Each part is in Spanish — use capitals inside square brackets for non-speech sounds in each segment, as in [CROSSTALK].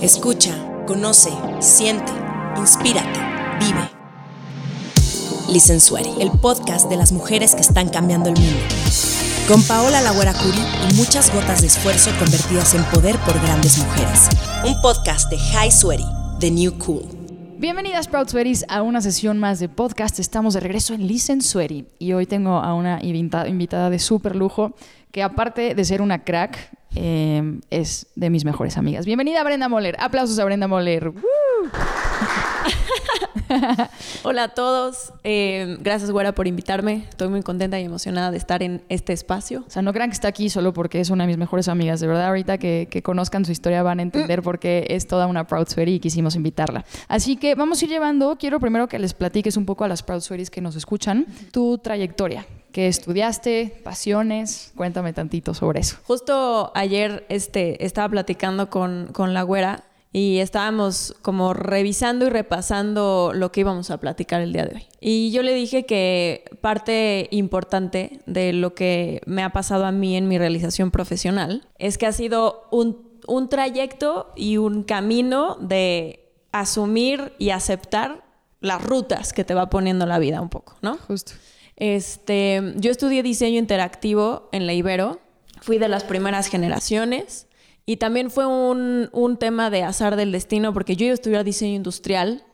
Escucha, conoce, siente, inspírate, vive. Listen el podcast de las mujeres que están cambiando el mundo. Con Paola Lagüera Curi y muchas gotas de esfuerzo convertidas en poder por grandes mujeres. Un podcast de High Sweaty, The New Cool. Bienvenidas Proud Sweaties a una sesión más de podcast. Estamos de regreso en Listen Sweaty y hoy tengo a una invita- invitada de súper lujo que aparte de ser una crack, eh, es de mis mejores amigas. Bienvenida Brenda Moller. Aplausos a Brenda Moller. [LAUGHS] Hola a todos, Eh, gracias Güera por invitarme. Estoy muy contenta y emocionada de estar en este espacio. O sea, no crean que está aquí solo porque es una de mis mejores amigas. De verdad, ahorita que, que conozcan su historia van a entender por qué es toda una Proud Sweaty y quisimos invitarla. Así que vamos a ir llevando. Quiero primero que les platiques un poco a las Proud Sweaties que nos escuchan tu trayectoria. ¿Qué estudiaste? ¿Pasiones? Cuéntame tantito sobre eso. Justo ayer este, estaba platicando con, con la Güera y estábamos como revisando y repasando lo que íbamos a platicar el día de hoy. Y yo le dije que parte importante de lo que me ha pasado a mí en mi realización profesional es que ha sido un, un trayecto y un camino de asumir y aceptar las rutas que te va poniendo la vida un poco, ¿no? Justo. Este, yo estudié diseño interactivo en la Ibero, fui de las primeras generaciones. Y también fue un, un tema de azar del destino porque yo iba diseño industrial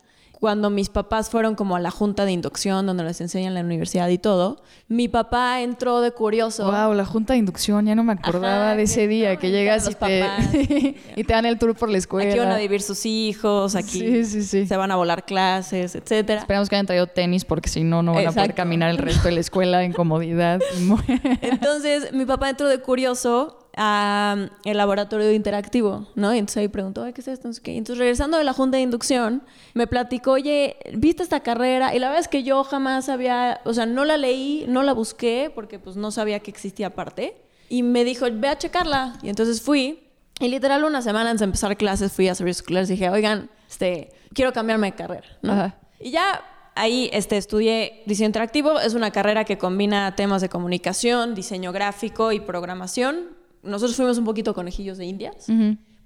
cuando mis papás fueron como a la junta de inducción donde les enseñan la universidad y todo. Mi papá entró de curioso. Wow, la junta de inducción, ya no me acordaba Ajá, de ese día no, que llegas y te, papás. [LAUGHS] y te dan el tour por la escuela. Aquí van a vivir sus hijos, aquí Sí, sí, sí. se van a volar clases, etcétera. Esperamos que hayan traído tenis porque si no, no van a poder caminar el resto de la escuela en comodidad. [LAUGHS] [LAUGHS] Entonces, mi papá entró de curioso a el laboratorio interactivo, ¿no? Y entonces ahí preguntó, Ay, ¿qué es esto? Y Entonces, regresando de la junta de inducción, me platicó, oye, ¿viste esta carrera? Y la verdad es que yo jamás había, o sea, no la leí, no la busqué, porque pues no sabía que existía aparte. Y me dijo, ve a checarla. Y entonces fui, y literal una semana antes de empezar clases fui a servicios escolares y dije, oigan, este, quiero cambiarme de carrera, ¿no? Ajá. Y ya ahí este, estudié diseño interactivo. Es una carrera que combina temas de comunicación, diseño gráfico y programación. Nosotros fuimos un poquito conejillos de indias,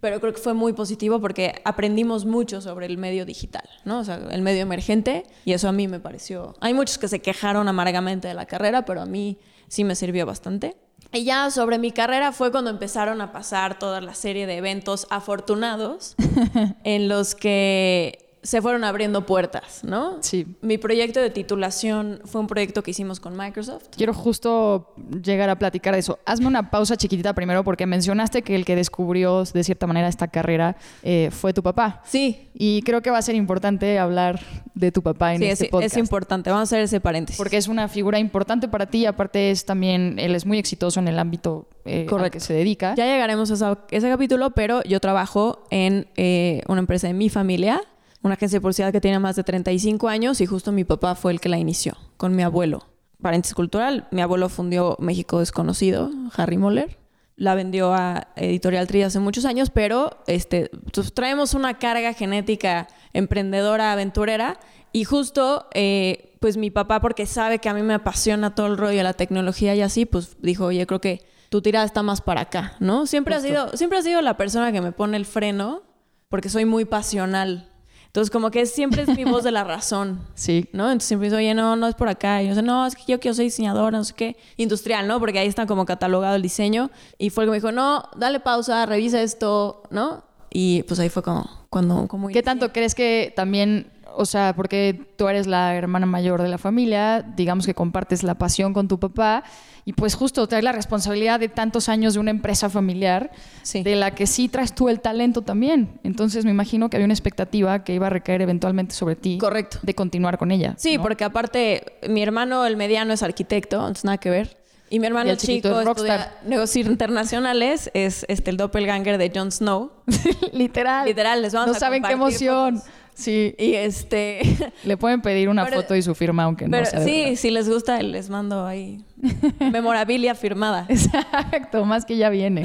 pero creo que fue muy positivo porque aprendimos mucho sobre el medio digital, ¿no? O sea, el medio emergente y eso a mí me pareció... Hay muchos que se quejaron amargamente de la carrera, pero a mí sí me sirvió bastante. Y ya sobre mi carrera fue cuando empezaron a pasar toda la serie de eventos afortunados [LAUGHS] en los que se fueron abriendo puertas, ¿no? Sí. Mi proyecto de titulación fue un proyecto que hicimos con Microsoft. Quiero justo llegar a platicar de eso. Hazme una pausa chiquitita primero porque mencionaste que el que descubrió de cierta manera esta carrera eh, fue tu papá. Sí, Y creo que va a ser importante hablar de tu papá en sí, este es, podcast. es importante. Vamos a hacer ese paréntesis. Porque es una figura importante para ti y aparte es también, él es muy exitoso en el ámbito eh, al que se dedica. Ya llegaremos a ese capítulo, pero yo trabajo en eh, una empresa de mi familia, una agencia de publicidad que tiene más de 35 años y justo mi papá fue el que la inició con mi abuelo. Paréntesis cultural, mi abuelo fundió México Desconocido, Harry Moller. La vendió a Editorial Tri hace muchos años, pero este, pues, traemos una carga genética emprendedora, aventurera. Y justo, eh, pues mi papá, porque sabe que a mí me apasiona todo el rollo de la tecnología y así, pues dijo, oye, creo que tu tirada está más para acá, ¿no? Siempre ha sido, siempre ha sido la persona que me pone el freno, porque soy muy pasional. Entonces, como que siempre es mi voz de la razón. [LAUGHS] Sí. ¿no? Entonces siempre dice, oye, no, no es por acá. Y yo sé, no, es que yo quiero ser diseñadora, no sé qué. Industrial, ¿no? Porque ahí está como catalogado el diseño. Y fue el que me dijo, no, dale pausa, revisa esto, ¿no? Y pues ahí fue como, cuando, como ¿Qué tanto crees que también, o sea, porque tú eres la hermana mayor de la familia, digamos que compartes la pasión con tu papá y pues justo traes la responsabilidad de tantos años de una empresa familiar Sí. de la que sí traes tú el talento también. Entonces me imagino que había una expectativa que iba a recaer eventualmente sobre ti. Correcto. De continuar con ella. Sí, ¿no? porque aparte, mi hermano, el mediano, es arquitecto, entonces nada que ver. Y mi hermano Y el chico es estudia negocios internacionales, es este, el doppelganger de Jon Snow. [LAUGHS] Literal. Literal, les vamos no a saben qué emoción. fotos. Sí. Y este... [LAUGHS] Le pueden pedir una Pero- foto y su firma, aunque no sea de sí, verdad. si les gusta, les mando ahí [LAUGHS] memorabilia firmada. Exacto, más que ya viene.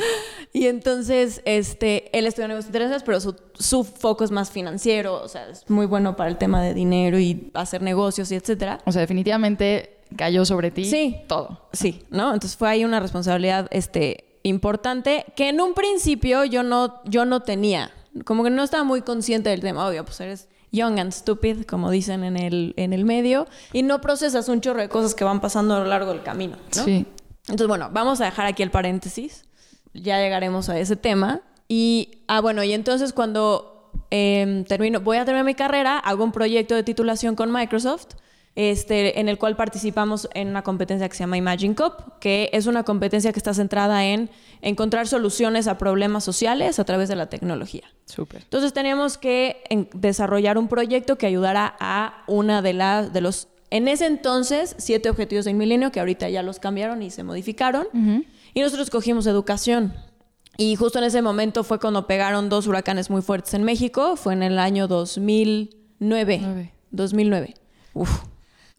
Y entonces, este, él estudia negocios internacionales, pero su, su foco es más financiero, o sea, es muy bueno para el tema de dinero y hacer negocios y etcétera. O sea, definitivamente cayó sobre ti Sí. todo. Sí, ¿no? Entonces fue ahí una responsabilidad, este, importante que en un principio yo no, yo no tenía, como que no estaba muy consciente del tema, obvio, pues eres young and stupid, como dicen en el, en el medio, y no procesas un chorro de cosas que van pasando a lo largo del camino, ¿no? Sí. Entonces, bueno, vamos a dejar aquí el paréntesis. Ya llegaremos a ese tema. Y, ah, bueno, y entonces cuando em, termino, voy a terminar mi carrera, hago un proyecto de titulación con Microsoft, este, en el cual participamos en una competencia que se llama Imagine Cup, que es una competencia que está centrada en encontrar soluciones a problemas sociales a través de la tecnología. Súper. Entonces teníamos que en- desarrollar un proyecto que ayudara a una de las de los en ese entonces siete objetivos del milenio que ahorita ya los cambiaron y se modificaron. Y nosotros cogimos educación. Y justo en ese momento fue cuando pegaron dos huracanes muy fuertes en México. Fue en el año 2009 Nueve. 2009 Uf,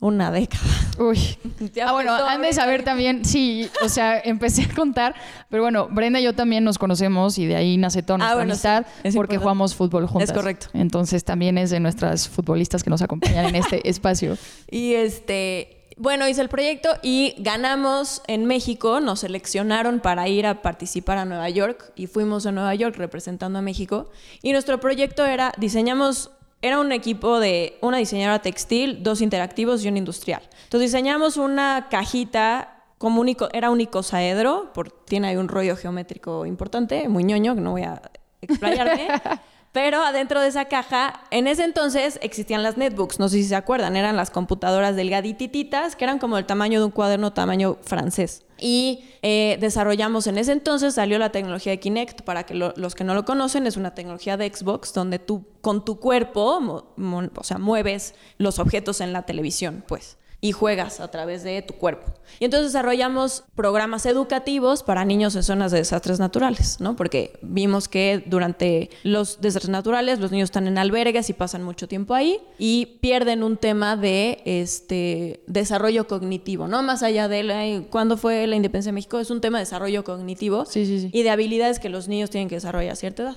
una década Uy. [LAUGHS] Ah, bueno, han de saber también, sí, o sea, [LAUGHS] empecé a contar, pero bueno, Brenda y yo también nos conocemos y de ahí nace toda Ah, nuestra bueno, amistad sí, porque importante. jugamos fútbol juntas. Es correcto. Entonces también es de nuestras futbolistas que nos acompañan en este [LAUGHS] espacio. Y este, bueno, hice el proyecto y ganamos en México, nos seleccionaron para ir a participar a Nueva York y fuimos a Nueva York representando a México. Y nuestro proyecto era, diseñamos, era un equipo de una diseñadora textil, dos interactivos y un industrial. Entonces diseñamos una cajita como un ico- era un icosaedro, por, tiene ahí un rollo geométrico importante, muy ñoño, que no voy a explayarme. [LAUGHS] Pero adentro de esa caja, en ese entonces existían las netbooks, no sé si se acuerdan, eran las computadoras delgadititas que eran como el tamaño de un cuaderno tamaño francés. Y eh, desarrollamos en ese entonces, salió la tecnología de Kinect, para que lo- los que no lo conocen, es una tecnología de Xbox donde tú con tu cuerpo, o sea, mueves los objetos en la televisión, pues y juegas a través de tu cuerpo. Y entonces desarrollamos programas educativos para niños en zonas de desastres naturales, ¿no? Porque vimos que durante los desastres naturales los niños están en albergues y pasan mucho tiempo ahí y pierden un tema de este desarrollo cognitivo, ¿no? Más allá de la- cuándo fue la independencia de México, es un tema de desarrollo cognitivo Sí, sí, sí. y de habilidades que los niños tienen que desarrollar a cierta edad.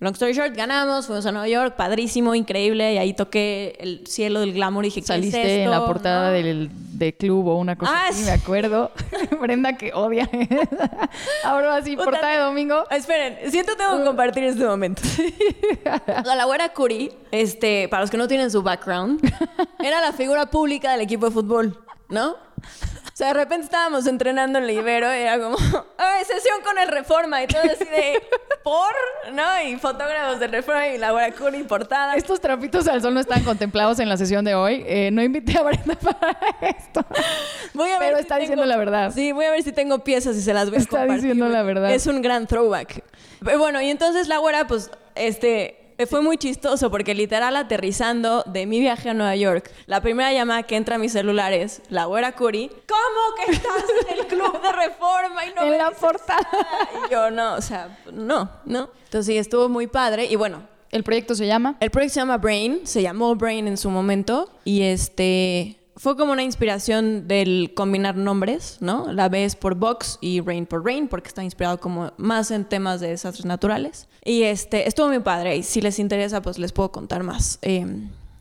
Long story short, ganamos, fuimos a Nueva York, padrísimo, increíble, y ahí toqué el cielo del glamour y dije, ¿qué es Saliste en la esto? portada ¿No? del de club o una cosa Ah, así, sí. me acuerdo. [LAUGHS] Brenda que odia. [LAUGHS] Ahora así, Puta, portada de domingo. Esperen, siento tengo que compartir este momento. O sea, la güera Curi, este, para los que no tienen su background, [LAUGHS] era la figura pública del equipo de fútbol, ¿no? O sea, de repente estábamos entrenando en la Ibero y era como, [LAUGHS] ¡ay, sesión con el Reforma! Y todo así de, ¿por? ¿No? Y fotógrafos de Reforma y la güera Curi portada. Estos trapitos al sol no están contemplados en la sesión de hoy. Eh, no invité a Brenda [LAUGHS] para esto. Voy a ver Pero si está tengo- diciendo la verdad. Sí, voy a ver si tengo piezas y se las voy a Está compartir, diciendo la verdad. Es un gran throwback. Pero bueno, y entonces la güera, pues, este... Fue muy chistoso porque literal aterrizando de mi viaje a Nueva York, la primera llamada que entra a mi celular es la güera Curi. ¿Cómo que estás en el club de reforma y no En me la portada. Y yo, no, o sea, no, no. Entonces sí, estuvo muy padre. Y bueno, El proyecto se llama. el proyecto se llama Brain, se llamó Brain en su momento y este fue como una inspiración del combinar nombres, ¿no? La B es por Box y Rain por Rain porque está inspirado como más en temas de desastres naturales. Y este estuvo muy padre y si les interesa pues les puedo contar más eh,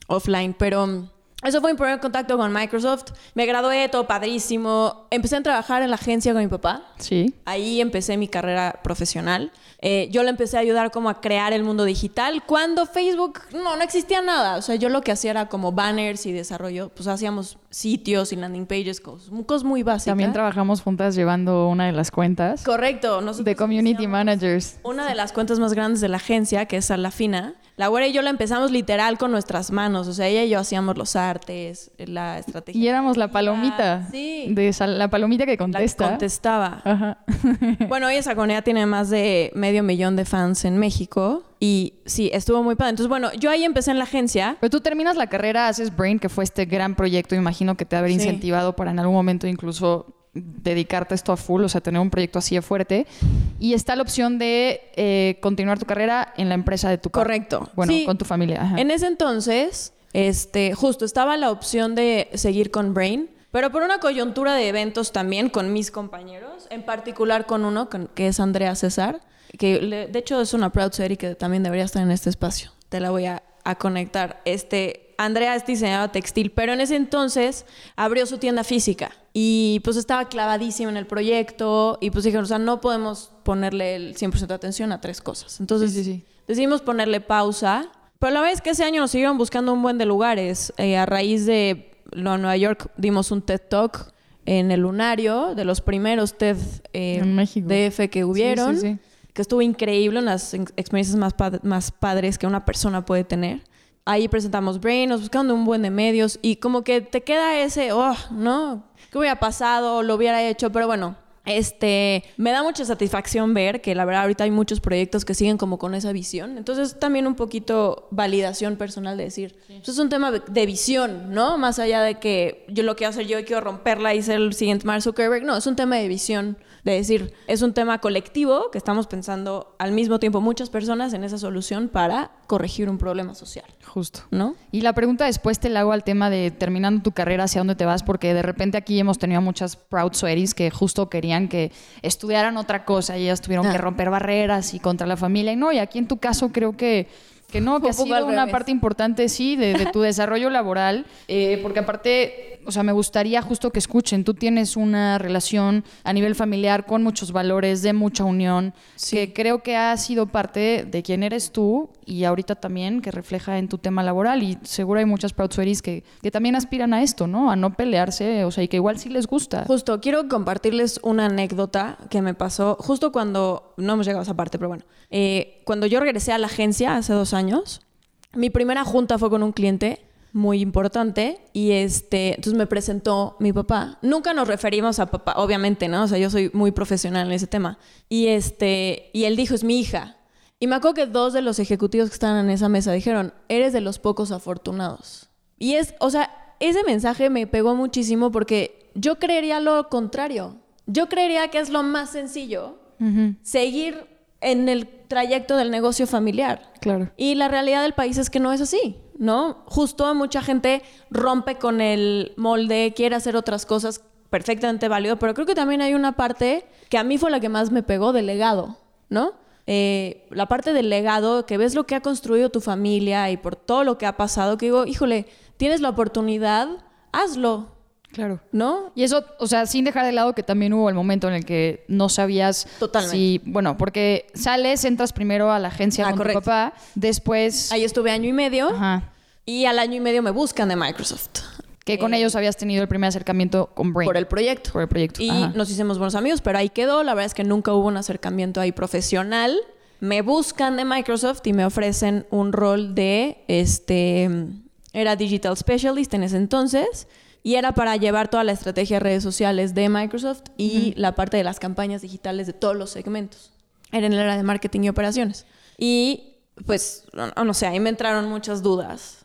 offline, pero eso fue mi primer contacto con Microsoft. Me gradué, todo padrísimo. Empecé a trabajar en la agencia con mi papá. Sí. Ahí empecé mi carrera profesional. Eh, yo le empecé a ayudar como a crear el mundo digital cuando Facebook no, no existía nada. O sea, yo lo que hacía era como banners y desarrollo, pues hacíamos sitios y landing pages, cosas, cosas muy básicas. También trabajamos juntas llevando una de las cuentas Correcto. nosotros de community managers. Una de las cuentas más grandes de la agencia, que es la Fina. La güera y yo la empezamos literal con nuestras manos. O sea, ella y yo hacíamos los artes, la estrategia. Y éramos la palomita. Sí. De sal- la palomita que La que contesta. contestaba. Ajá. [LAUGHS] Bueno, hoy esa comunidad tiene más de medio millón de fans en México. Y sí, estuvo muy padre. Entonces, bueno, yo ahí empecé en la agencia. Pero tú terminas la carrera, haces Brain, que fue este gran proyecto, imagino que te haber Sí. incentivado para en algún momento incluso dedicarte a esto a full, o sea, tener un proyecto así de fuerte. Y está la opción de eh, continuar tu carrera en la empresa de tu. Correcto. Bueno, Sí. con tu familia. Ajá. En ese entonces, este, justo estaba la opción de seguir con Brain, pero por una coyuntura de eventos también con mis compañeros, en particular con uno que es Andrea César, que le- de hecho es una proud serie que también debería estar en este espacio. Te la voy a, a conectar. Este, Andrea es diseñadora textil, pero en ese entonces abrió su tienda física y pues estaba clavadísima en el proyecto y pues dijeron, o sea, no podemos ponerle el 100% de atención a tres cosas. Entonces Sí, sí, sí. decidimos ponerle pausa, pero la verdad es que ese año nos siguieron buscando un buen de lugares. Eh, a raíz de lo Nueva York dimos un TED Talk en el Lunario, de los primeros TED eh. DF que hubieron Sí, sí, sí. Que estuvo increíble, unas ex- experiencias más, más padres que una persona puede tener. Ahí presentamos Brain, nos buscando un buen de medios y como que te queda ese, oh, ¿no? ¿Qué hubiera pasado? Lo hubiera hecho, pero bueno. Este, me da mucha satisfacción ver que la verdad ahorita hay muchos proyectos que siguen como con esa visión. Entonces también un poquito validación personal de decir, "Pues es un tema de- de visión, ¿no? Más allá de que yo lo quiero hacer yo y quiero romperla y ser el siguiente Mark Zuckerberg. No, es un tema de visión, de decir, es un tema colectivo que estamos pensando al mismo tiempo muchas personas en esa solución para corregir un problema social, Justo. ¿no? Y la pregunta después te la hago al tema de terminando tu carrera, ¿hacia dónde te vas? Porque de repente aquí hemos tenido muchas proud sweaties que justo querían que estudiaran otra cosa y ellas tuvieron Ah. que romper barreras y contra la familia. Y no, y aquí en tu caso creo que, que no, que Un ha sido una revés. parte importante, sí, de, de tu desarrollo laboral. eh, porque aparte, o sea, me gustaría justo que escuchen, tú tienes una relación a nivel familiar con muchos valores, de mucha unión, que creo que ha sido parte de quién eres tú y ahorita también que refleja en tu tema laboral y seguro hay muchas proud sweaties que, que también aspiran a esto, ¿no? A no pelearse, o sea, y que igual sí les gusta. Justo, quiero compartirles una anécdota que me pasó justo cuando, no hemos llegado a esa parte, pero bueno, eh, cuando yo regresé a la agencia hace dos años, mi primera junta fue con un cliente muy importante y este, entonces me presentó mi papá. Nunca nos referimos a papá, obviamente, ¿no? O sea, yo soy muy profesional en ese tema. Y este, y él dijo, es mi hija. Y me acuerdo que dos de los ejecutivos que estaban en esa mesa dijeron, eres de los pocos afortunados. Y es, o sea, ese mensaje me pegó muchísimo porque yo creería lo contrario. Yo creería que es lo más sencillo Ujú, seguir en el trayecto del negocio familiar. claro. Y la realidad del país es que no es así, ¿no? Justo mucha gente rompe con el molde, quiere hacer otras cosas perfectamente válido, pero creo que también hay una parte que a mí fue la que más me pegó del legado, ¿no? Eh, la parte del legado, que ves lo que ha construido tu familia y por todo lo que ha pasado, que digo, híjole, tienes la oportunidad, hazlo, Claro. ¿no? Y eso, o sea, sin dejar de lado que también hubo el momento en el que no sabías Totalmente. si, bueno, porque sales, entras primero a la agencia Ah, con correcto. tu papá, después, Ahí estuve año y medio ajá, y al año y medio me buscan de Microsoft. que con ellos habías tenido el primer acercamiento con Brain. Eh, por el proyecto. Por el proyecto. Y ajá. nos hicimos buenos amigos, pero ahí quedó. La verdad es que nunca hubo un acercamiento ahí profesional. Me buscan de Microsoft y me ofrecen un rol de este era digital specialist en ese entonces y era para llevar toda la estrategia de redes sociales de Microsoft y la parte de las campañas digitales de todos los segmentos. Era en el área de marketing y operaciones. Y pues no, no sé, ahí me entraron muchas dudas.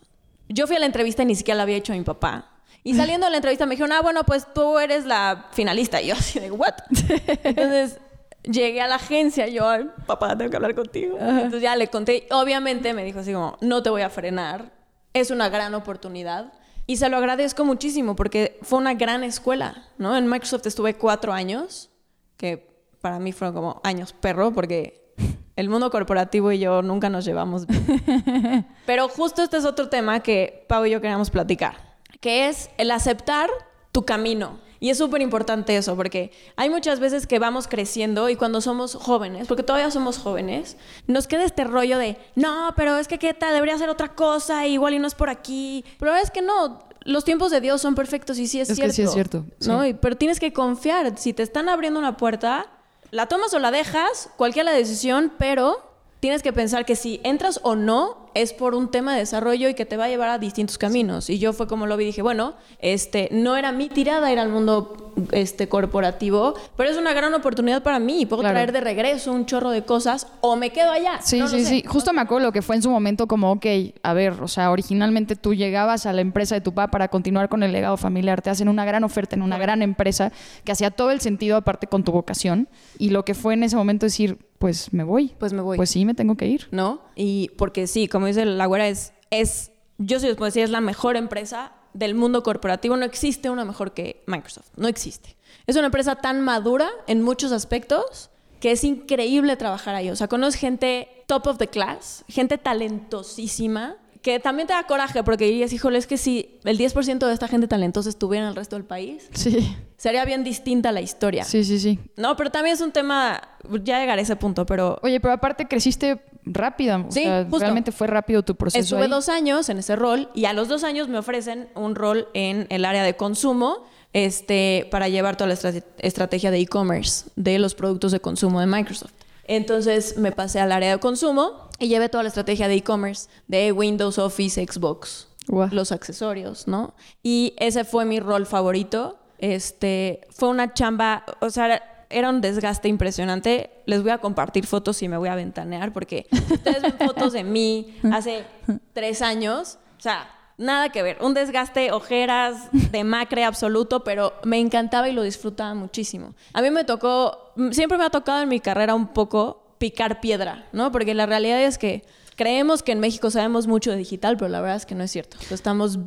Yo fui a la entrevista y ni siquiera la había hecho a mi papá. Y [LAUGHS] saliendo de la entrevista me dijeron, ah, bueno, pues tú eres la finalista. Y yo así de, ¿what? [LAUGHS] Entonces llegué a la agencia yo, "Ay, papá, tengo que hablar contigo. Entonces ya le conté. Obviamente me dijo así como, no te voy a frenar. Es una gran oportunidad. Y se lo agradezco muchísimo porque fue una gran escuela, ¿no? En Microsoft estuve cuatro años, que para mí fueron como años perro porque el mundo corporativo y yo nunca nos llevamos bien. [LAUGHS] Pero justo este es otro tema que Pau y yo queríamos platicar, que es el aceptar tu camino. Y es súper importante eso, porque hay muchas veces que vamos creciendo y cuando somos jóvenes, porque todavía somos jóvenes, nos queda este rollo de, no, pero es que qué tal, debería hacer otra cosa, igual y no es por aquí. Pero es que no, los tiempos de Dios son perfectos y sí es, Es que cierto. sí es cierto, ¿no? sí. Y- Pero tienes que confiar, si te están abriendo una puerta, la tomas o la dejas, cualquier la decisión, pero tienes que pensar que si entras o no es por un tema de desarrollo y que te va a llevar a distintos caminos. Y yo fue como lo vi, dije, bueno, este, no era mi tirada ir al mundo este, corporativo, pero es una gran oportunidad para mí. Puedo Claro. traer de regreso un chorro de cosas o me quedo allá. Sí, No sí, sé. sí. Justo me acuerdo lo que fue en su momento como, ok, a ver, o sea, originalmente tú llegabas a la empresa de tu papá para continuar con el legado familiar, te hacen una gran oferta en una gran empresa que hacía todo el sentido aparte con tu vocación y lo que fue en ese momento decir, pues me voy. Pues me voy. Pues sí, me tengo que ir. ¿no? Y porque sí, como dice la güera, es, es, yo sí les puedo decir, es la mejor empresa del mundo corporativo. No existe una mejor que Microsoft, no existe. Es una empresa tan madura en muchos aspectos que es increíble trabajar ahí. O sea, conoces gente top of the class, gente talentosísima, que también te da coraje porque dirías, híjole, es que si el 10% de esta gente talentosa estuviera en el resto del país, Sí. sería bien distinta la historia. Sí, sí, sí. No, pero también es un tema, ya llegaré a ese punto, pero Oye, pero aparte creciste rápida. O Sí, sea, justo. realmente fue rápido tu proceso. estuve ahí. dos años en ese rol y a los dos años me ofrecen un rol en el área de consumo este, para llevar toda la estra- estrategia de e-commerce de los productos de consumo de Microsoft. Entonces me pasé al área de consumo y llevé toda la estrategia de e-commerce de Windows, Office, Xbox, los accesorios, ¿no? Y ese fue mi rol favorito. Este, fue una chamba, o sea, era un desgaste impresionante. Les voy a compartir fotos y me voy a ventanear porque [LAUGHS] ustedes ven fotos de mí hace tres años, o sea, nada que ver. Un desgaste, ojeras, demacre absoluto, pero me encantaba y lo disfrutaba muchísimo. A mí me tocó, siempre me ha tocado en mi carrera un poco picar piedra, ¿no? Porque la realidad es que creemos que en México sabemos mucho de digital, pero la verdad es que no es cierto. Estamos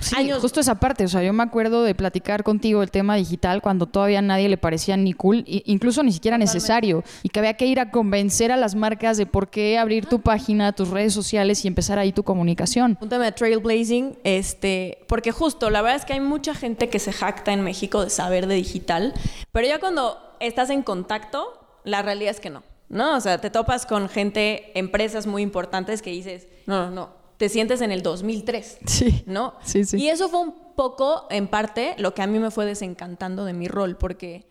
Sí, años justo esa parte. O sea, yo me acuerdo de platicar contigo el tema digital cuando todavía a nadie le parecía ni cool, incluso ni siquiera necesario. Y que había que ir a convencer a las marcas de por qué abrir tu página, tus redes sociales y empezar ahí tu comunicación. un tema de trailblazing, este, porque justo la verdad es que hay mucha gente que se jacta en México de saber de digital, pero ya cuando estás en contacto, la realidad es que no, ¿no? O sea, te topas con gente, empresas muy importantes que dices, no, no, no, te sientes en el 2003, Sí. ¿no? Sí, sí. Y eso fue un poco, en parte, lo que a mí me fue desencantando de mi rol, porque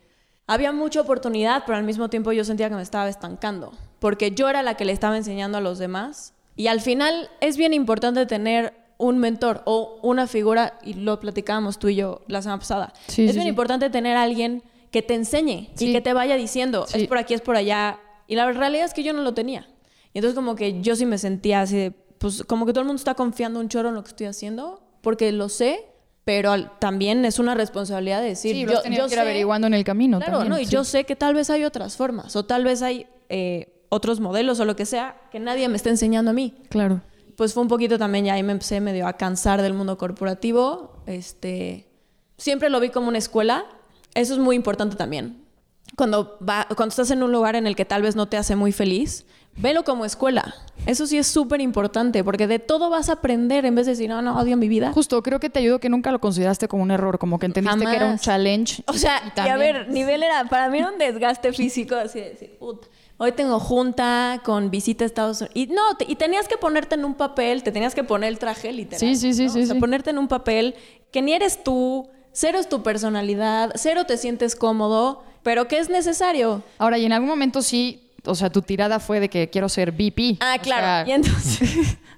había mucha oportunidad, pero al mismo tiempo yo sentía que me estaba estancando, porque yo era la que le estaba enseñando a los demás. Y al final es bien importante tener un mentor o una figura, y lo platicábamos tú y yo la semana pasada. Sí, es sí, bien sí. importante tener a alguien que te enseñe Sí. y que te vaya diciendo, Sí. es por aquí, es por allá. Y la realidad es que yo no lo tenía. Y entonces como que yo sí me sentía así de, pues como que todo el mundo está confiando un chorro en lo que estoy haciendo, porque lo sé, pero al- también es una responsabilidad de decir, Sí, yo, yo que ir sé- averiguando en el camino Claro, también. ¿no? Y yo sé que tal vez hay otras formas, o tal vez hay eh, otros modelos o lo que sea que nadie me está enseñando a mí. Claro. Pues fue un poquito también, ya ahí me empecé medio a cansar del mundo corporativo. Este, siempre lo vi como una escuela. Eso es muy importante también. Cuando, va, cuando estás en un lugar en el que tal vez no te hace muy feliz, velo como escuela. Eso sí es súper importante, porque de todo vas a aprender en vez de decir, no, no, odio mi vida. Justo, creo que te ayudó que nunca lo consideraste como un error, como que entendiste que era un challenge. O sea, y y, a ver, nivel era, para mí era un desgaste físico, así de decir, "Put, hoy tengo junta con visita a Estados Unidos. Y no, te- y tenías que ponerte en un papel, te tenías que poner el traje literal. Sí, sí, sí, ¿no? sí, O sea, sí. ponerte en un papel que ni eres tú, cero es tu personalidad, cero te sientes cómodo, pero que es necesario. Ahora, y en algún momento sí, o sea, tu tirada fue de que quiero ser VP. Ah, O claro. sea, y entonces, [LAUGHS]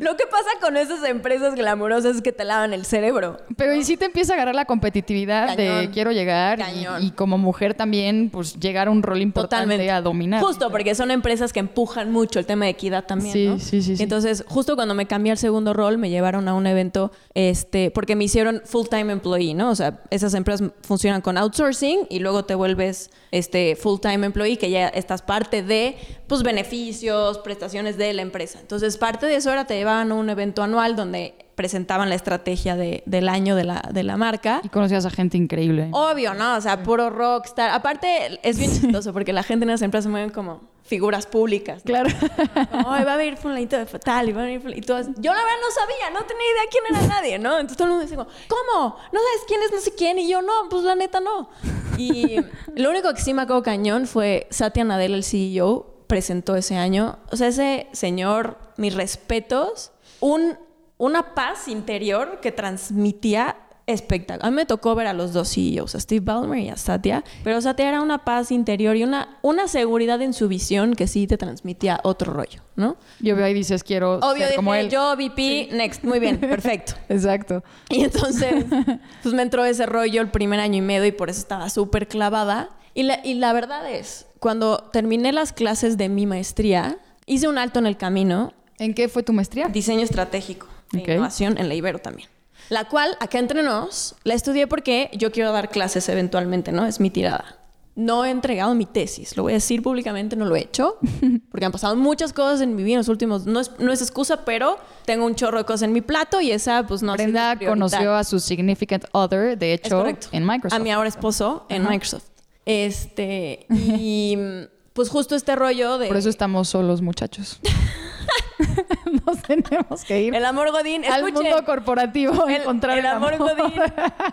lo que pasa con esas empresas glamurosas es que te lavan el cerebro. Pero y sí te empieza a agarrar la competitividad de quiero llegar y- como mujer también, pues llegar a un rol importante Totalmente. a dominar. Justo, porque son empresas que empujan mucho el tema de equidad también, Sí, ¿no? sí, sí, sí. Entonces, justo cuando me cambié al segundo rol, me llevaron a un evento, este, porque me hicieron full-time employee, ¿no? O sea, esas empresas funcionan con outsourcing y luego te vuelves este, full-time employee, que ya estás parte de, pues, beneficios, prestaciones de la empresa. Entonces, parte de eso era te llevaban a un evento anual donde presentaban la estrategia de- del año de la, de la marca. Y conocías a gente increíble. Obvio, ¿no? O sea, puro rockstar. Aparte, es bien chistoso porque la gente en las empresas se mueven como figuras públicas. ¿no? Claro. Ay, va a venir fulanito de fatal y va a venir. Y todas- Yo la verdad no sabía, no tenía idea quién era nadie, ¿no? Entonces todo el mundo dice, como, ¿cómo? ¿No sabes quién es no sé quién? Y yo, no, pues la neta no. Y [LAUGHS] lo único que sí me acuerdo cañón fue Satya Nadella, el CEO, presentó ese año. O sea, ese señor, mis respetos, un, una paz interior que transmitía espectacular. A mí me tocó ver a los dos CEOs, a Steve Ballmer y a Satya, pero Satya era una paz interior y una, una seguridad en su visión que sí te transmitía otro rollo, ¿no? Yo veo ahí dices, quiero Obvio, ser como él. yo VP, next, muy bien, perfecto. [LAUGHS] Exacto. Y entonces, [LAUGHS] pues me entró ese rollo el primer año y medio y por eso estaba súper clavada. Y la, y la verdad es, cuando terminé las clases de mi maestría, hice un alto en el camino, ¿En qué fue tu maestría? diseño estratégico e Ok. innovación en la Ibero también. La cual, acá entre nos, la estudié porque yo quiero dar clases eventualmente, ¿no? Es mi tirada. No he entregado mi tesis, lo voy a decir públicamente, no lo he hecho, [LAUGHS] porque han pasado muchas cosas en mi vida en los últimos, no es, no es excusa, pero tengo un chorro de cosas en mi plato y esa, pues no Brenda conoció a su significant other, de hecho, en Microsoft. A mi ahora esposo en Microsoft. Este, [LAUGHS] y pues justo este rollo de... Por eso estamos solos, muchachos. [LAUGHS] [LAUGHS] nos tenemos que ir El amor Godín, al escuchen. mundo corporativo El, encontrar el amor Godín.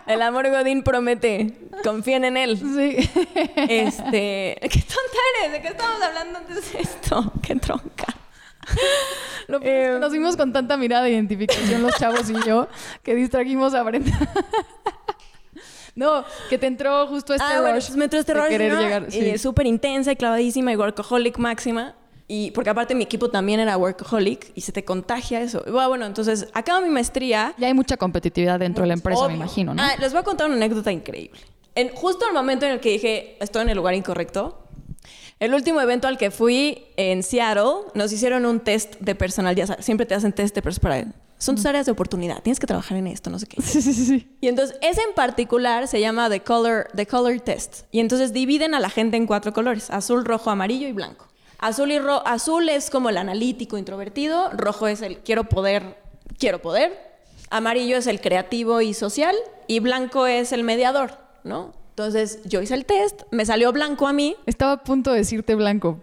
El amor Godín promete. Confíen en él. Sí. Este. ¿Qué tonta eres? ¿De qué estamos hablando antes de esto? [LAUGHS] Qué tronca. Lo peor es que Eh, nos vimos con tanta mirada de identificación los chavos y yo que distrajimos a Brenda. no, que te entró justo este ah, bueno, rush pues me entró este rush, querer ¿no? llegar. Y es súper intensa y clavadísima y workaholic máxima. Y porque aparte mi equipo también era workaholic y se te contagia eso. Bueno, entonces acabo mi maestría. Ya hay mucha competitividad dentro de la empresa, me imagino, ¿no? Ah, les voy a contar una anécdota increíble. En, justo el momento en el que dije, estoy en el lugar incorrecto, el último evento al que fui en Seattle, nos hicieron un test de personalidad. Siempre te hacen test de personalidad. Son tus áreas de oportunidad. Tienes que trabajar en esto, no sé qué. Sí, sí, sí, sí. Y entonces, ese en particular se llama The Color, the color Test. Y entonces dividen a la gente en cuatro colores: azul, rojo, amarillo y blanco. Azul, y ro- azul es como el analítico introvertido, rojo es el quiero poder, quiero poder, amarillo es el creativo y social, y blanco es el mediador, ¿no? Entonces, yo hice el test, me salió blanco a mí, Estaba a punto de decirte blanco.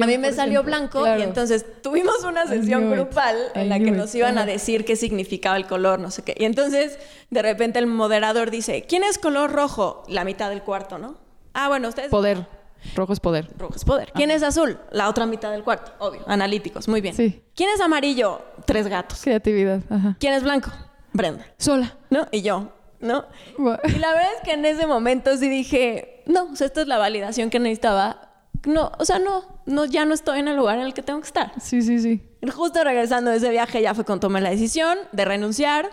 a mí me 100%. salió blanco Claro. y entonces tuvimos una sesión grupal en la que nos iban a decir qué significaba el color, no sé qué. Y entonces de repente el moderador dice, ¿quién es color rojo? La mitad del cuarto, ¿no? Ah, bueno, ustedes... Poder. Rojo es poder. Rojo es poder. ¿Quién es azul? La otra mitad del cuarto, obvio. Analíticos, muy bien. Sí. ¿Quién es amarillo? Tres gatos. Creatividad. Ajá. ¿Quién es blanco? Brenda. Sola. ¿No? Y yo, ¿no? Guau. Y la verdad es que en ese momento sí dije, no, o sea, esta es la validación que necesitaba. No, o sea, no, no, ya no estoy en el lugar en el que tengo que estar. Sí, sí, sí. Justo regresando de ese viaje ya fue cuando tomé la decisión de renunciar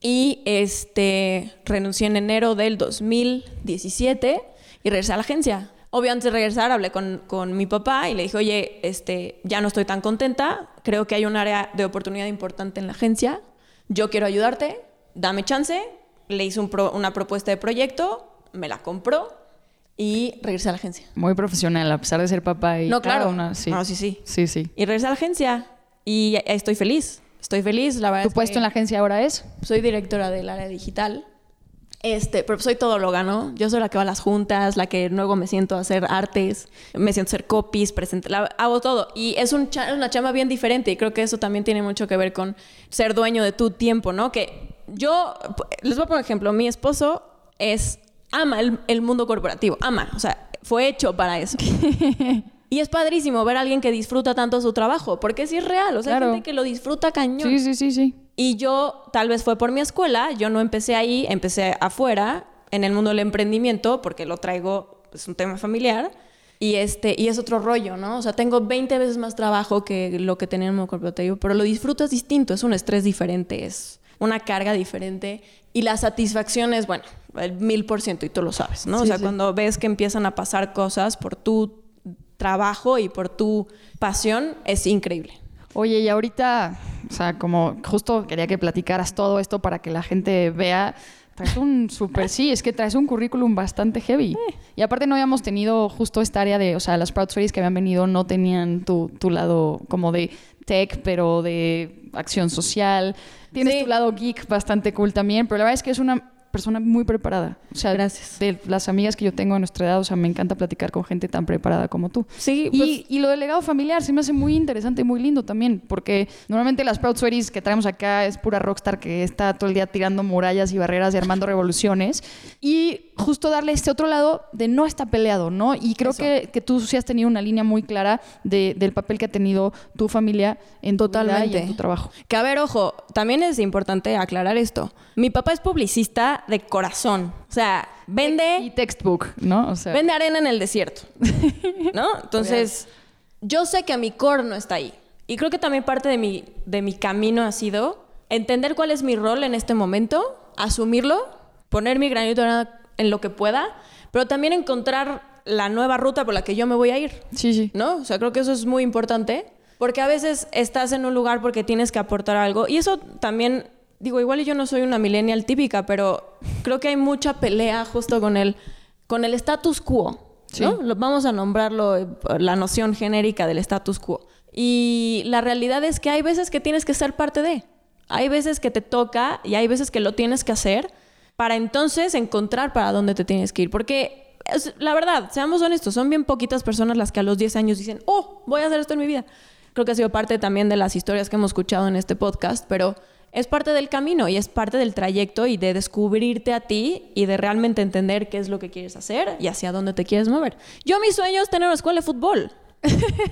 y este renuncié en enero del 2017 y regresé a la agencia. Obvio, antes de regresar hablé con, con mi papá y le dije, oye, este, ya no estoy tan contenta, creo que hay un área de oportunidad importante en la agencia, yo quiero ayudarte, dame chance. Le hice un pro- una propuesta de proyecto, me la compró y regresé a la agencia. Muy profesional, a pesar de ser papá y No, claro. una- sí. No, sí, sí. Sí, sí. Y regresé a la agencia y estoy feliz. Estoy feliz, la verdad. ¿Tu es puesto que en la agencia ahora es? Soy directora del área digital. Este, pero soy todóloga, ¿no? Yo soy la que va a las juntas, la que luego me siento a hacer artes, me siento a hacer copies, present- la- hago todo. Y es un cha- una chamba bien diferente y creo que eso también tiene mucho que ver con ser dueño de tu tiempo, ¿no? Que yo, les voy a poner un ejemplo, mi esposo es, ama el, el mundo corporativo, ama, o sea, fue hecho para eso. [LAUGHS] Y es padrísimo ver a alguien que disfruta tanto su trabajo, porque sí es real, o sea, Claro. hay gente que lo disfruta cañón. Sí, sí, sí, sí. Y yo, tal vez fue por mi escuela, yo no empecé ahí, empecé afuera, en el mundo del emprendimiento, porque lo traigo, es un tema familiar, y, este, y es otro rollo, ¿no? O sea, tengo 20 veces más trabajo que lo que tenía en el corporativo, pero lo disfrutas distinto, es un estrés diferente, es una carga diferente, y la satisfacción es, bueno, el mil por ciento, y tú lo sabes, ¿no? o Sí, sea, sí. cuando ves que empiezan a pasar cosas por tu trabajo y por tu pasión, es increíble. Oye, y ahorita, o sea, como justo quería que platicaras todo esto para que la gente vea. Traes un súper, sí, es que traes un currículum bastante heavy. Y aparte no habíamos tenido justo esta área de, o sea, las Proud Stories que habían venido no tenían tu, tu lado como de tech, pero de acción social. Tienes Sí. tu lado geek bastante cool también, pero la verdad es que es una persona muy preparada. O sea, Gracias. de las amigas que yo tengo a nuestra edad, o sea, me encanta platicar con gente tan preparada como tú. Sí, Y, pues- y lo del legado familiar se me hace muy interesante y muy lindo también, porque normalmente las Proud Stories que traemos acá es pura rockstar que está todo el día tirando murallas y barreras y armando revoluciones. Y justo darle este otro lado de no está peleado, ¿no? Y creo que, que tú sí has tenido una línea muy clara de- del papel que ha tenido tu familia en tu vida y en tu trabajo. Que a ver, ojo, también es importante aclarar esto. Mi papá es publicista de corazón. O sea, Y vende, textbook, ¿no? O sea, vende arena en el desierto. [LAUGHS] ¿No? Entonces, yo sé que mi core no está ahí. Y creo que también parte de mi, de mi camino ha sido entender cuál es mi rol en este momento, asumirlo, poner mi granito en lo que pueda, pero también encontrar la nueva ruta por la que yo me voy a ir. sí, sí. ¿no? O sea, creo que eso es muy importante, porque a veces estás en un lugar porque tienes que aportar algo, y eso también, digo, igual yo no soy una millennial típica, pero creo que hay mucha pelea justo con el, con el status quo, ¿no? Lo- vamos a nombrarlo eh, la noción genérica del status quo. Y la realidad es que hay veces que tienes que ser parte de, hay veces que te toca y hay veces que lo tienes que hacer para entonces encontrar para dónde te tienes que ir, porque la verdad, seamos honestos, son bien poquitas personas las que a los 10 años dicen, oh, voy a hacer esto en mi vida. Creo que ha sido parte también de las historias que hemos escuchado en este podcast, pero es parte del camino y es parte del trayecto y de descubrirte a ti y de realmente entender qué es lo que quieres hacer y hacia dónde te quieres mover. Yo mi sueño es tener una escuela de fútbol. [LAUGHS]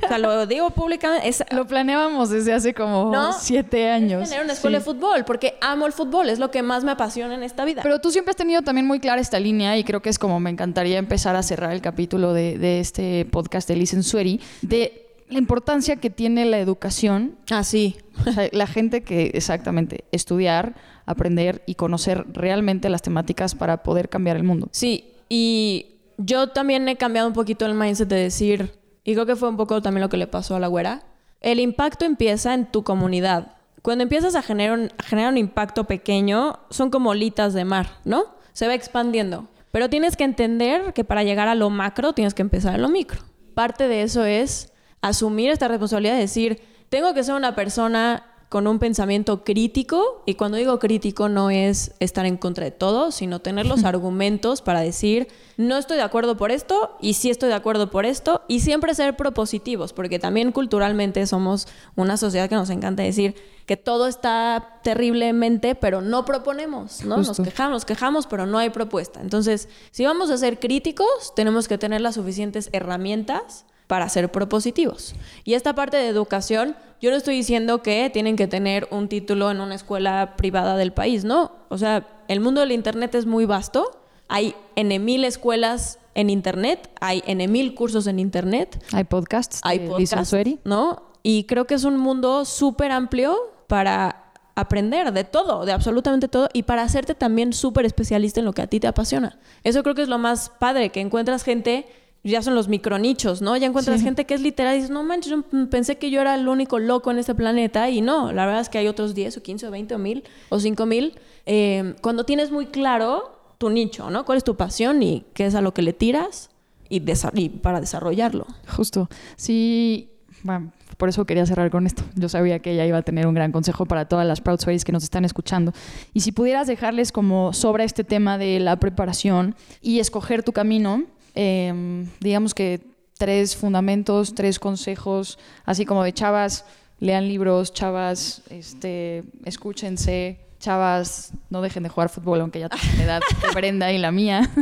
o sea, lo digo públicamente. Es, Lo planeábamos desde hace como ¿No? siete años. tener una escuela Sí. de fútbol porque amo el fútbol, es lo que más me apasiona en esta vida. Pero tú siempre has tenido también muy clara esta línea y creo que es como me encantaría empezar a cerrar el capítulo de, de este podcast de Listen Sueri, de la importancia que tiene la educación, ah, sí. o sea, la gente que exactamente estudiar, aprender y conocer realmente las temáticas para poder cambiar el mundo. Sí, y yo también he cambiado un poquito el mindset de decir, y creo que fue un poco también lo que le pasó a la güera, el impacto empieza en tu comunidad. Cuando empiezas a generar un, a generar un impacto pequeño, son como olitas de mar, ¿no? Se va expandiendo. Pero tienes que entender que para llegar a lo macro tienes que empezar a lo micro. Parte de eso es asumir esta responsabilidad de decir, tengo que ser una persona con un pensamiento crítico, y cuando digo crítico no es estar en contra de todo, sino tener los argumentos para decir, no estoy de acuerdo por esto, y sí estoy de acuerdo por esto, y siempre ser propositivos, porque también culturalmente somos una sociedad que nos encanta decir que todo está terriblemente, pero no proponemos, ¿no? Nos Justo. quejamos, nos quejamos, pero no hay propuesta. Entonces, si vamos a ser críticos, tenemos que tener las suficientes herramientas para ser propositivos. Y esta parte de educación, yo no estoy diciendo que tienen que tener un título en una escuela privada del país, ¿no? O sea, el mundo del Internet es muy vasto, hay N mil escuelas en Internet, hay N mil cursos en Internet, Hay podcasts, hay podcasts. ¿no? Y creo que es un mundo súper amplio para aprender de todo, de absolutamente todo, y para hacerte también súper especialista en lo que a ti te apasiona. Eso creo que es lo más padre, que encuentras gente, ya son los micronichos, ¿no? Ya encuentras Sí. gente que es literal y dices, no manches, yo pensé que yo era el único loco en este planeta, y no, la verdad es que hay otros 10 o 15 o 20 o 1000 o 5000. Eh, cuando tienes muy claro tu nicho, ¿no? ¿Cuál es tu pasión y qué es a lo que le tiras? Y, desa- y para desarrollarlo. Justo. Sí, bueno, por eso quería cerrar con esto. Yo sabía que ella iba a tener un gran consejo para todas las Proud Stories que nos están escuchando. Y si pudieras dejarles como sobre este tema de la preparación y escoger tu camino, eh, digamos que tres fundamentos, tres consejos, así como de chavas, lean libros, chavas, este, escúchense, chavas, no dejen de jugar fútbol, aunque ya tengan la edad de Brenda y la mía. [LAUGHS]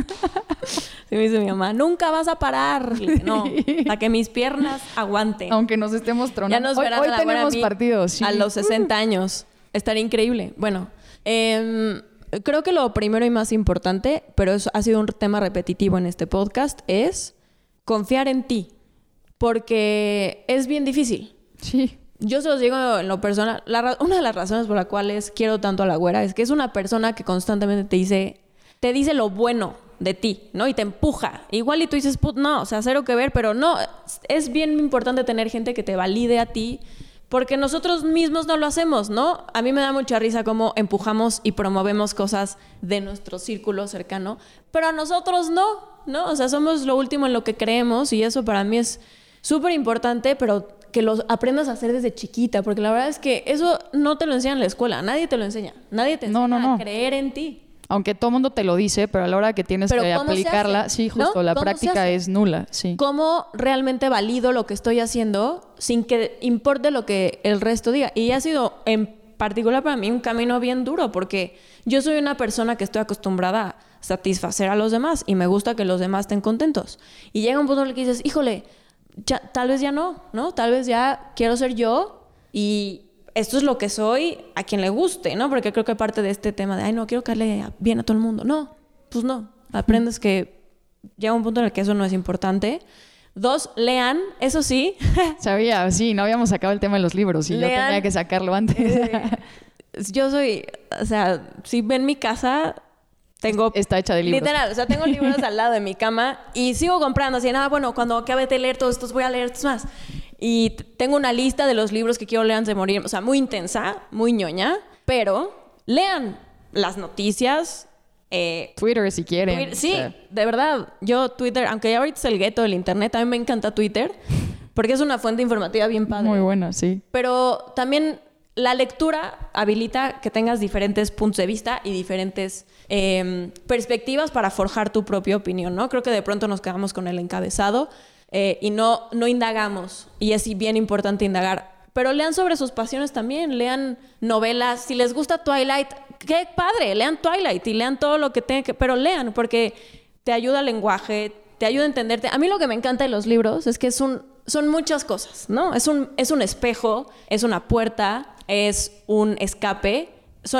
Sí, me dice mi mamá, nunca vas a parar. No, [LAUGHS] hasta que mis piernas aguanten. aunque nos estemos Ya tronando. nos hoy verán hoy a la buena tenemos a mí partidos. sí. A los 60 años. Estaría increíble. Bueno, em, creo que lo primero y más importante, pero eso ha sido un tema repetitivo en este podcast, es confiar en ti. Porque es bien difícil. Sí. Yo se los digo en lo personal. la una de las razones por las cuales quiero tanto a la güera es que es una persona que constantemente te dice, te dice lo bueno de ti, ¿no? Y te empuja. Igual y tú dices, put, no, o sea, cero que ver, pero no, es bien importante tener gente que te valide a ti. Porque nosotros mismos no lo hacemos, ¿no? A mí me da mucha risa cómo empujamos y promovemos cosas de nuestro círculo cercano, pero a nosotros no, ¿no? O sea, somos lo último en lo que creemos y eso para mí es súper importante, pero que lo aprendas a hacer desde chiquita, porque la verdad es que eso no te lo enseñan en la escuela, nadie te lo enseña, nadie te No, enseña no, no. a creer en ti. Aunque todo mundo te lo dice, pero a la hora que tienes Pero que ¿cómo se aplicarla, sí, justo, ¿No? la ¿Cómo se práctica es nula, sí. ¿Cómo realmente valido lo que estoy haciendo sin que importe lo que el resto diga? Y ha sido en particular para mí un camino bien duro, porque yo soy una persona que estoy acostumbrada a satisfacer a los demás y me gusta que los demás estén contentos. Y llega un punto en el que dices, híjole, ya- tal vez ya no, ¿no? Tal vez ya quiero ser yo y esto es lo que soy a quien le guste, ¿no? Porque creo que parte de este tema de, ay, no, quiero caerle a- bien a todo el mundo. No, pues no. Aprendes que llega un punto en el que eso no es importante. Dos, lean, eso sí. [LAUGHS] Sabía, sí, no habíamos sacado el tema de los libros y yo tenía que sacarlo antes. Eh, yo soy, o sea, si ven mi casa, tengo... Está hecha de libros. Literal, o sea, tengo libros al lado de mi cama y sigo comprando así, nada, bueno, cuando acabe de leer todos estos voy a leer estos más. Y tengo una lista de los libros que quiero leer antes de morir, o sea, muy intensa, muy ñoña, pero lean las noticias. eh, Twitter si quieren. Twitter- o sí, sea, de verdad. Yo Twitter, aunque ya ahorita es el gueto del internet, a mí me encanta Twitter porque es una fuente informativa bien padre. Muy buena, sí. Pero también la lectura habilita que tengas diferentes puntos de vista y diferentes eh, perspectivas para forjar tu propia opinión, ¿no? Creo que de pronto nos quedamos con el encabezado eh, y no, no indagamos. Y es bien importante indagar. pero lean sobre sus pasiones también, lean novelas, si les gusta Twilight, qué padre, lean Twilight y lean todo lo que tengan que, pero lean porque te ayuda el lenguaje, te ayuda a entenderte. A mí lo que me encanta de los libros es que es un, son muchas cosas, ¿no? Es un, es un espejo, es una puerta, es un escape,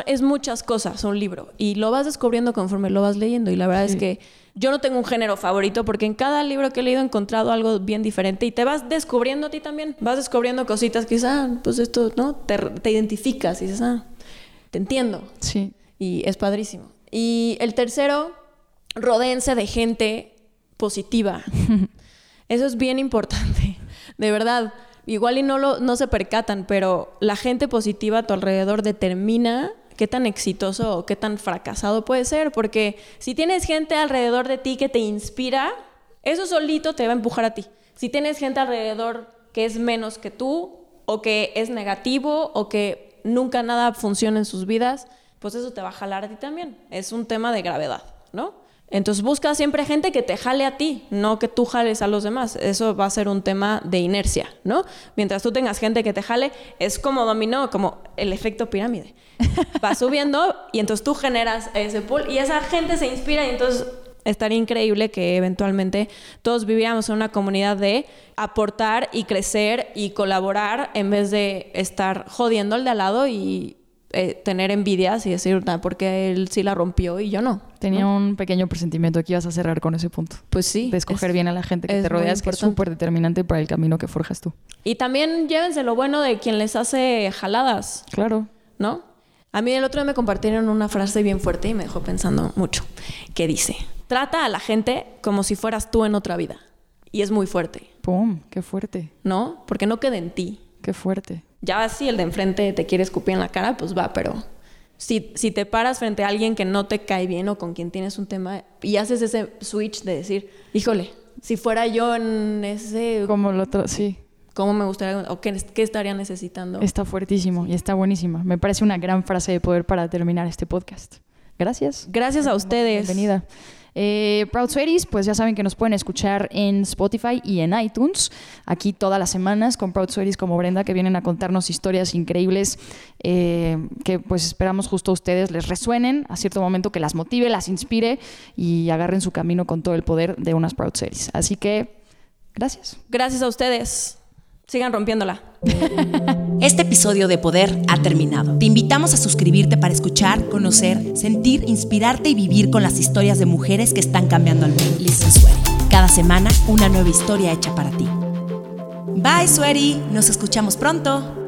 es muchas cosas un libro y lo vas descubriendo conforme lo vas leyendo y la verdad es que yo no tengo un género favorito porque en cada libro que he leído he encontrado algo bien diferente y te vas descubriendo a ti también. Vas descubriendo cositas que ah, pues esto, ¿no? Te, te identificas y dices, ah, te entiendo. Sí. Y es padrísimo. Y el tercero, rodéense de gente positiva. [LAUGHS] Eso es bien importante. De verdad. Igual y no, lo, no se percatan, pero la gente positiva a tu alrededor determina qué tan exitoso o qué tan fracasado puede ser, porque si tienes gente alrededor de ti que te inspira, eso solito te va a empujar a ti. Si tienes gente alrededor que es menos que tú, o que es negativo, o que nunca nada funciona en sus vidas, pues eso te va a jalar a ti también. Es un tema de gravedad, ¿no? Entonces busca siempre gente que te jale a ti, no que tú jales a los demás. Eso va a ser un tema de inercia, ¿no? Mientras tú tengas gente que te jale, es como dominó, como el efecto pirámide. [LAUGHS] Va subiendo y entonces tú generas ese pool y esa gente se inspira y entonces estaría increíble que eventualmente todos viviéramos en una comunidad de aportar y crecer y colaborar en vez de estar jodiendo al de al lado y eh, tener envidias y decir, porque él sí la rompió y yo no. Tenía un pequeño presentimiento que ibas a cerrar con ese punto. Pues sí. De escoger bien a la gente que te rodeas, que es súper determinante para el camino que forjas tú. Y también llévense lo bueno de quien les hace jaladas. Claro. ¿No? A mí el otro día me compartieron una frase bien fuerte y me dejó pensando mucho, que dice, trata a la gente como si fueras tú en otra vida. Y es muy fuerte. ¡Pum! ¡Qué fuerte! ¿No? Porque no queda en ti. ¡Qué fuerte! Ya si el de enfrente te quiere escupir en la cara, pues va, pero si, si te paras frente a alguien que no te cae bien o con quien tienes un tema y haces ese switch de decir, híjole, si fuera yo en ese... Como el otro, sí. ¿Cómo me gustaría o qué, qué, estaría necesitando? Está fuertísimo y está buenísima. Me parece una gran frase de poder para terminar este podcast. Gracias. Gracias a ustedes. Bienvenida. Eh, Proud Sweaties, pues ya saben que nos pueden escuchar en Spotify y en iTunes, aquí todas las semanas con Proud Sweaties como Brenda, que vienen a contarnos historias increíbles eh, que pues esperamos justo a ustedes les resuenen a cierto momento, que las motive, las inspire y agarren su camino con todo el poder de unas Proud Sweaties. Así que, gracias. Gracias a ustedes. Sigan rompiéndola. Este episodio de Poder ha terminado. Te invitamos a suscribirte para escuchar, conocer, sentir, inspirarte y vivir con las historias de mujeres que están cambiando al mundo. Listen Sweaty. Cada semana una nueva historia hecha para ti. Bye, Sweaty. Nos escuchamos pronto.